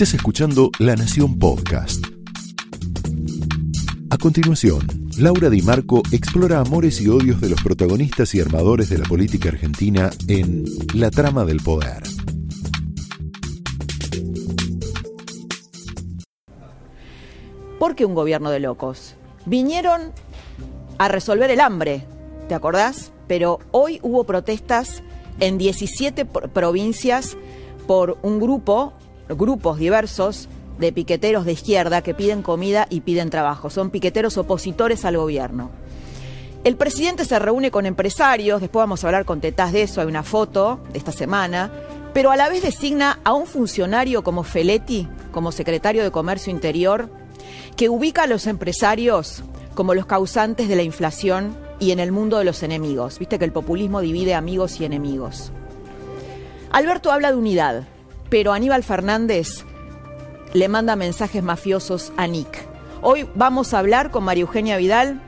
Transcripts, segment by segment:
Estás escuchando La Nación Podcast. A continuación, Laura Di Marco explora amores y odios de los protagonistas y armadores de la política argentina en La trama del poder. ¿Por qué un gobierno de locos? Vinieron a resolver el hambre, ¿te acordás? Pero hoy hubo protestas en 17 provincias por un grupo, grupos diversos de piqueteros de izquierda que piden comida y piden trabajo. Son piqueteros opositores al gobierno. El presidente se reúne con empresarios, después vamos a hablar con Tetás de eso, hay una foto de esta semana, pero a la vez designa a un funcionario como Feletti, como secretario de Comercio Interior, que ubica a los empresarios como los causantes de la inflación y en el mundo de los enemigos. Viste que el populismo divide amigos y enemigos. Alberto habla de unidad, pero Aníbal Fernández le manda mensajes mafiosos a Nick. Hoy vamos a hablar con María Eugenia Vidal,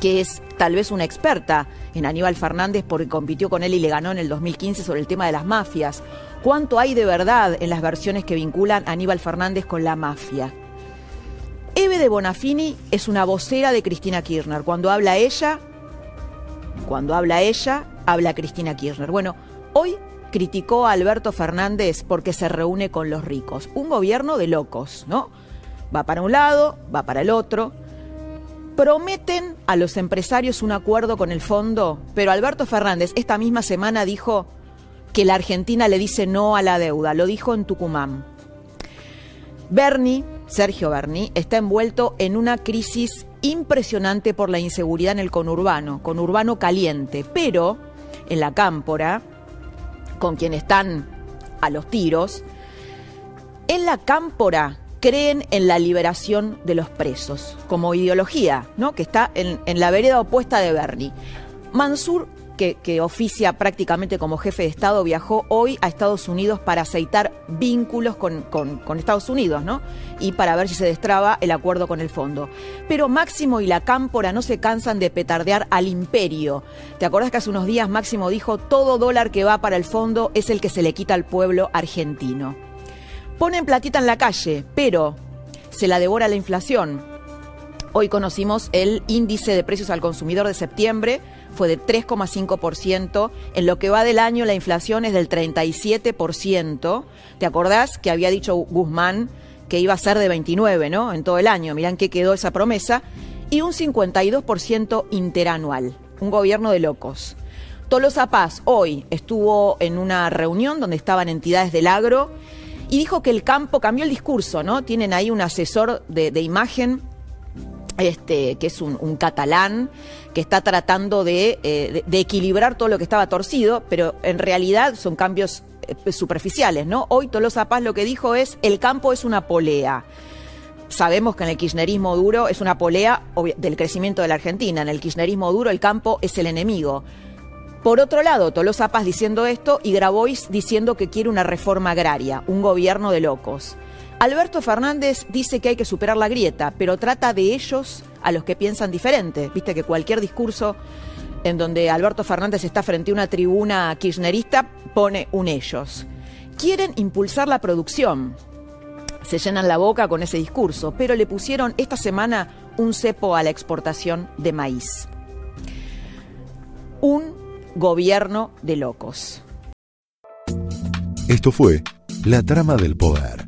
que es tal vez una experta en Aníbal Fernández porque compitió con él y le ganó en el 2015 sobre el tema de las mafias. ¿Cuánto hay de verdad en las versiones que vinculan a Aníbal Fernández con la mafia? Eve de Bonafini es una vocera de Cristina Kirchner. Cuando habla ella, cuando habla ella, habla Cristina Kirchner. Bueno, hoy criticó a Alberto Fernández porque se reúne con los ricos. Un gobierno de locos, ¿no? Va para un lado, va para el otro. Prometen a los empresarios un acuerdo con el fondo, pero Alberto Fernández esta misma semana dijo que la Argentina le dice no a la deuda. Lo dijo en Tucumán. Bernie, Sergio Berni, está envuelto en una crisis impresionante por la inseguridad en el conurbano, conurbano caliente, pero en la cámpora, con quien están a los tiros, en la cámpora creen en la liberación de los presos, como ideología, ¿no? que está en, en la vereda opuesta de Bernie. Mansur que, oficia prácticamente como jefe de Estado, viajó hoy a Estados Unidos para aceitar vínculos con, Estados Unidos, ¿no? Y para ver si se destraba el acuerdo con el fondo. Pero Máximo y la Cámpora no se cansan de petardear al imperio. ¿Te acordás que hace unos días Máximo dijo, todo dólar que va para el fondo es el que se le quita al pueblo argentino? Ponen platita en la calle, pero se la devora la inflación. Hoy conocimos el índice de precios al consumidor de septiembre, fue de 3,5%. En lo que va del año la inflación es del 37%. ¿Te acordás que había dicho Guzmán que iba a ser de 29, ¿no? En todo el año. Mirán qué quedó esa promesa. Y un 52% interanual. Un gobierno de locos. Tolosa Paz hoy estuvo en una reunión donde estaban entidades del agro y dijo que el campo cambió el discurso, ¿no? Tienen ahí un asesor de, de imagen este, que es un, catalán, que está tratando eh, de, equilibrar todo lo que estaba torcido, pero en realidad son cambios eh, superficiales, ¿no? Hoy Tolosa Paz lo que dijo es, el campo es una polea. Sabemos que en el kirchnerismo duro es una polea del crecimiento de la Argentina, en el kirchnerismo duro el campo es el enemigo. Por otro lado, Tolosa Paz diciendo esto y Grabois diciendo que quiere una reforma agraria, un gobierno de locos. Alberto Fernández dice que hay que superar la grieta, pero trata de ellos a los que piensan diferente. Viste que cualquier discurso en donde Alberto Fernández está frente a una tribuna kirchnerista pone un ellos. Quieren impulsar la producción. Se llenan la boca con ese discurso, pero le pusieron esta semana un cepo a la exportación de maíz. Un gobierno de locos. Esto fue La Trama del Poder